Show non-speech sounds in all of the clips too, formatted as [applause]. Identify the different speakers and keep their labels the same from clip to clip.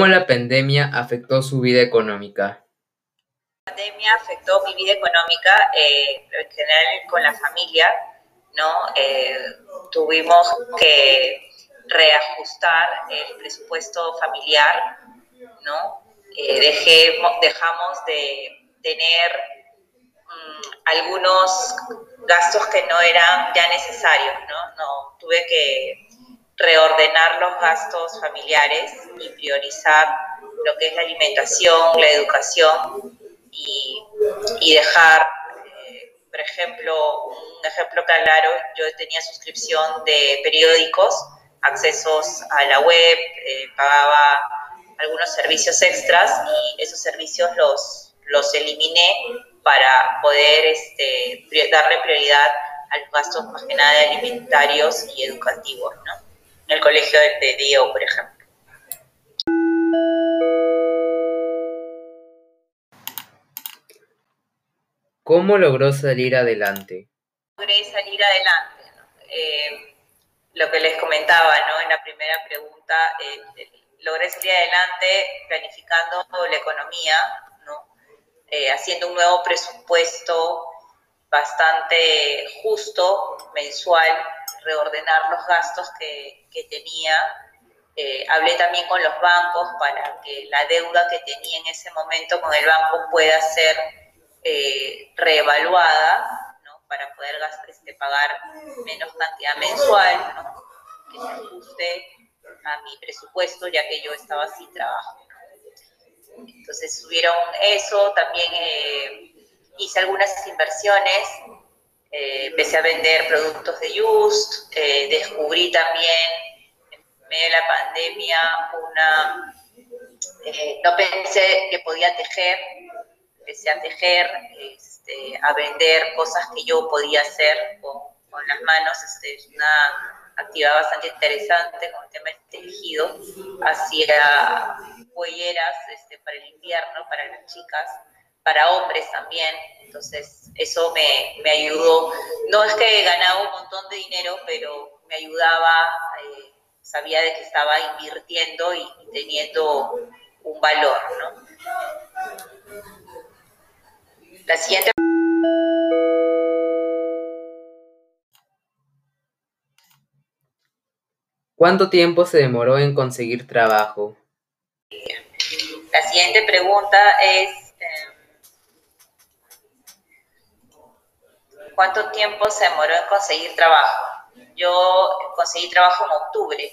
Speaker 1: ¿Cómo la pandemia afectó su vida económica?
Speaker 2: La pandemia afectó mi vida económica, eh, en general con la familia, ¿no? Eh, tuvimos que reajustar el presupuesto familiar, ¿no? Eh, dejamos de tener mm, algunos gastos que no eran ya necesarios, ¿no? no tuve que reordenar los gastos familiares y priorizar lo que es la alimentación, la educación y, dejar, eh, por ejemplo, un ejemplo claro, yo tenía suscripción de periódicos, accesos a la web, eh, pagaba algunos servicios extras y esos servicios los, los eliminé para poder este, darle prioridad a los gastos más que nada alimentarios y educativos, ¿no? El colegio de, Dio, por ejemplo.
Speaker 1: ¿Cómo logró salir adelante?
Speaker 2: Logré salir adelante. Eh, lo que les comentaba ¿no? en la primera pregunta, eh, logré salir adelante planificando la economía, ¿no? Eh, haciendo un nuevo presupuesto bastante justo, mensual, reordenar los gastos que, tenía. Eh, hablé también con los bancos para que la deuda que tenía en ese momento con el banco pueda ser eh, reevaluada, para poder este, pagar menos cantidad mensual, que se ajuste a mi presupuesto, ya que yo estaba sin trabajo. Entonces subieron eso, también eh, hice algunas inversiones, eh, empecé a vender productos de Just, eh, descubrí también en medio de la pandemia una, no pensé que podía tejer, empecé a tejer, este, a vender cosas que yo podía hacer con, con las manos, este, es una actividad bastante interesante con el tema del tejido, hacía huelleras este, para el invierno, para las chicas, para hombres también, entonces eso me, me ayudó. No es que ganaba un montón de dinero, pero me ayudaba, eh, sabía de que estaba invirtiendo y, y teniendo un valor, ¿no? La siguiente
Speaker 1: ¿Cuánto tiempo se demoró en conseguir trabajo?
Speaker 2: La siguiente pregunta es, ¿cuánto tiempo se demoró en conseguir trabajo? Yo conseguí trabajo en octubre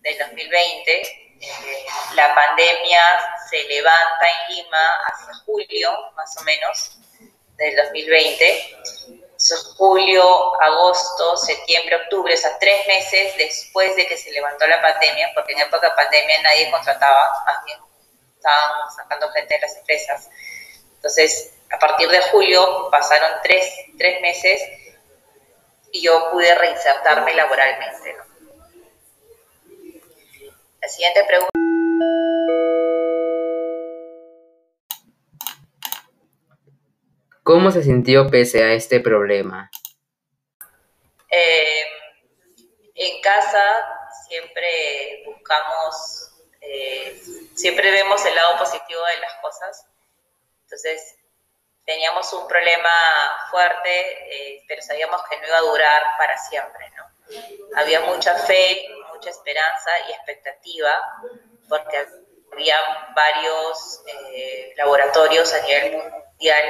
Speaker 2: del 2020. Eh, la pandemia se levanta en Lima hacia julio, más o menos, del 2020 julio, agosto, septiembre, octubre, o sea, tres meses después de que se levantó la pandemia, porque en época de pandemia nadie contrataba, más bien estaban sacando gente de las empresas. Entonces, a partir de julio pasaron tres, tres meses y yo pude reinsertarme laboralmente. La siguiente pregunta.
Speaker 1: ¿Cómo se sintió pese a este problema?
Speaker 2: Eh, en casa siempre buscamos, eh, siempre vemos el lado positivo de las cosas. Entonces, teníamos un problema fuerte, eh, pero sabíamos que no iba a durar para siempre, ¿no? Había mucha fe, mucha esperanza y expectativa, porque había varios laboratorios a nivel mundial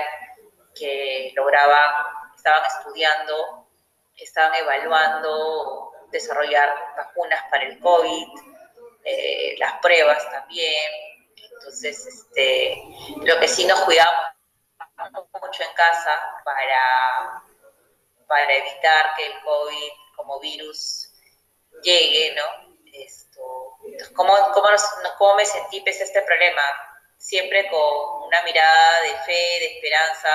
Speaker 2: que lograban, estaban estudiando, estaban evaluando desarrollar vacunas para el COVID, eh, las pruebas también. Entonces, este, lo que sí nos cuidamos mucho en casa para, para evitar que el COVID como virus llegue, ¿no? Esto, ¿cómo, cómo, ¿Cómo me sentí este problema? Siempre con una mirada de fe, de esperanza,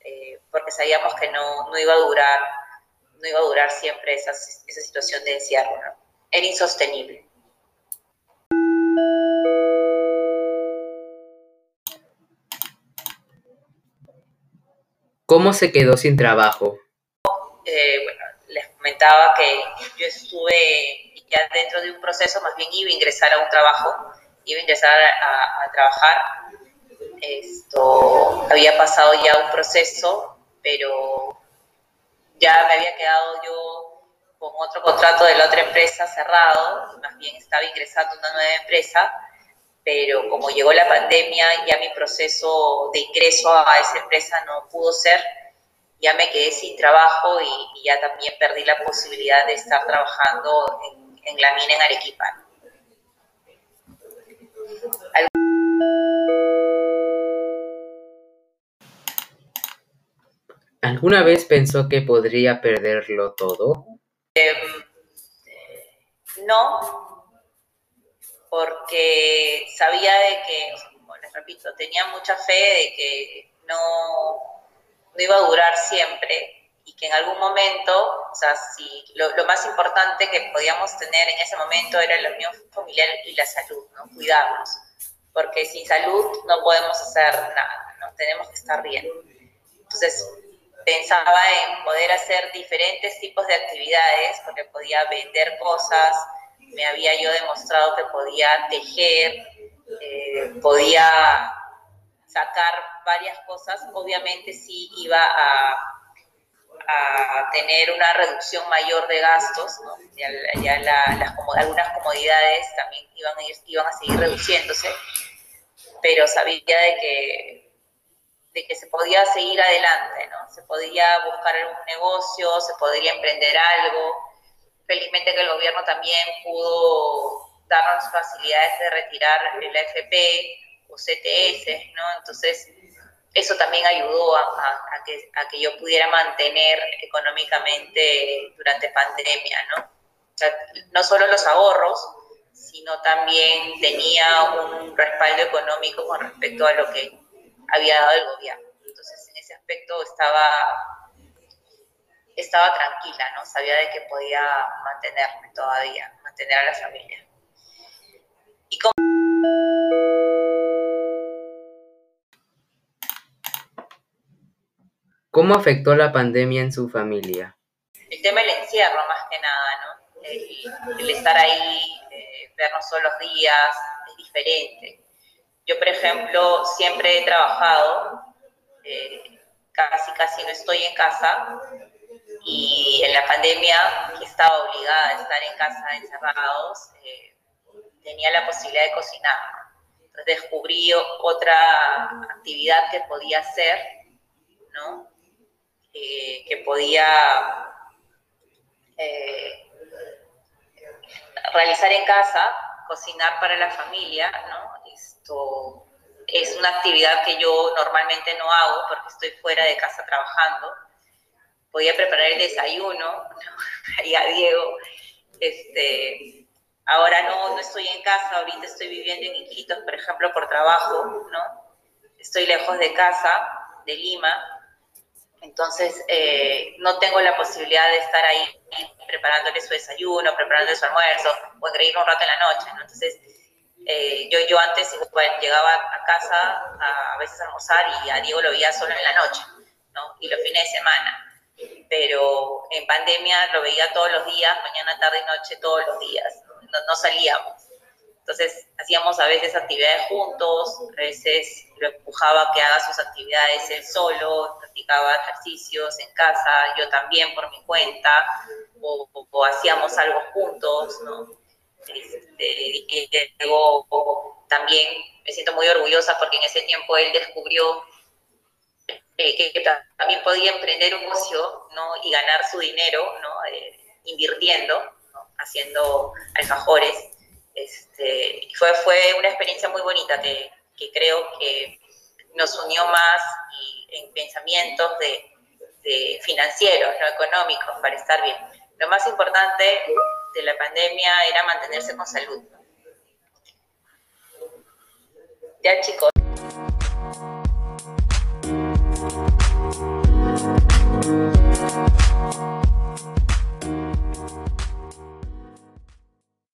Speaker 2: eh, porque sabíamos que no, no, iba a durar, no iba a durar siempre esa, esa situación de encierro, Era insostenible.
Speaker 1: ¿Cómo se quedó sin trabajo?
Speaker 2: Eh, les comentaba que yo estuve ya dentro de un proceso, más bien iba a ingresar a un trabajo iba a empezar a, a trabajar. Esto había pasado ya un proceso, pero ya me había quedado yo con otro contrato de la otra empresa cerrado, más bien estaba ingresando a una nueva empresa, pero como llegó la pandemia, ya mi proceso de ingreso a esa empresa no pudo ser, ya me quedé sin trabajo y, ya también perdí la posibilidad de estar trabajando en, la mina en Arequipa.
Speaker 1: ¿Alguna vez pensó que podría perderlo todo?
Speaker 2: Em, no, porque sabía de que, como les repito, tenía mucha fe de que no, no iba a durar siempre y que en algún momento, o sea, si lo, lo, más importante que podíamos tener en ese momento era la unión familiar y la salud, ¿no? Cuidarnos, porque sin salud no podemos hacer nada, ¿no? Tenemos que estar bien. Entonces, pensaba en poder hacer diferentes tipos de actividades, porque podía vender cosas, me había yo demostrado que podía tejer, eh, podía sacar varias cosas, obviamente sí iba a, a tener una reducción mayor de gastos, ya, las, algunas comodidades también iban a, ir, iban a seguir reduciéndose, pero sabía de que de que se podía seguir adelante, ¿no? Se podía buscar algún negocio, se podría emprender algo. Felizmente que el gobierno también pudo darnos facilidades de retirar el AFP o CTS, ¿no? Entonces, eso también ayudó a, que, a que yo pudiera mantener económicamente durante pandemia, ¿no? O sea, no solo los ahorros, sino también tenía un respaldo económico con respecto a lo que había dado el gobierno. Entonces, en ese aspecto estaba, estaba tranquila, ¿no? Sabía de que podía mantenerme todavía, mantener a la familia. Y
Speaker 1: ¿Cómo afectó la pandemia en su familia?
Speaker 2: El tema del encierro, más que nada, ¿no? El, estar ahí, eh, vernos todos los días, es diferente. Yo, por ejemplo, siempre he trabajado, eh, casi casi no estoy en casa y en la pandemia, que estaba obligada a estar en casa encerrados, eh, tenía la posibilidad de cocinar. Entonces descubrí otra actividad que podía hacer, ¿no? Eh, que podía realizar en casa, cocinar para la familia, ¿no? Esto es una actividad que yo normalmente no hago porque estoy fuera de casa trabajando. Podía preparar el desayuno, y [laughs] a Diego, este, ahora no, no estoy en casa, ahorita estoy viviendo en Iquitos, por ejemplo, por trabajo, ¿no? Estoy lejos de casa, de Lima, entonces eh, no tengo la posibilidad de estar ahí preparándole su desayuno, preparándole su almuerzo, o engreírlo un rato en la noche, ¿no? Entonces, eh, yo, yo antes llegaba a casa a, veces a almorzar y a Diego lo veía solo en la noche, ¿no? Y los fines de semana. Pero en pandemia lo veía todos los días, mañana, tarde y noche, todos los días. No, no salíamos. Entonces hacíamos a veces actividades juntos, a veces lo empujaba a que haga sus actividades él solo, practicaba ejercicios en casa, yo también por mi cuenta, o, o hacíamos algo juntos, ¿no? Este, luego también me siento muy orgullosa porque en ese tiempo él descubrió eh, que, también podía emprender un negocio ¿no? y ganar su dinero ¿no? Eh, invirtiendo, haciendo alfajores. Este, fue, fue una experiencia muy bonita que, que creo que nos unió más en pensamientos de financieros, no económicos, para estar bien. Lo más importante de la pandemia era mantenerse con salud. Ya chicos.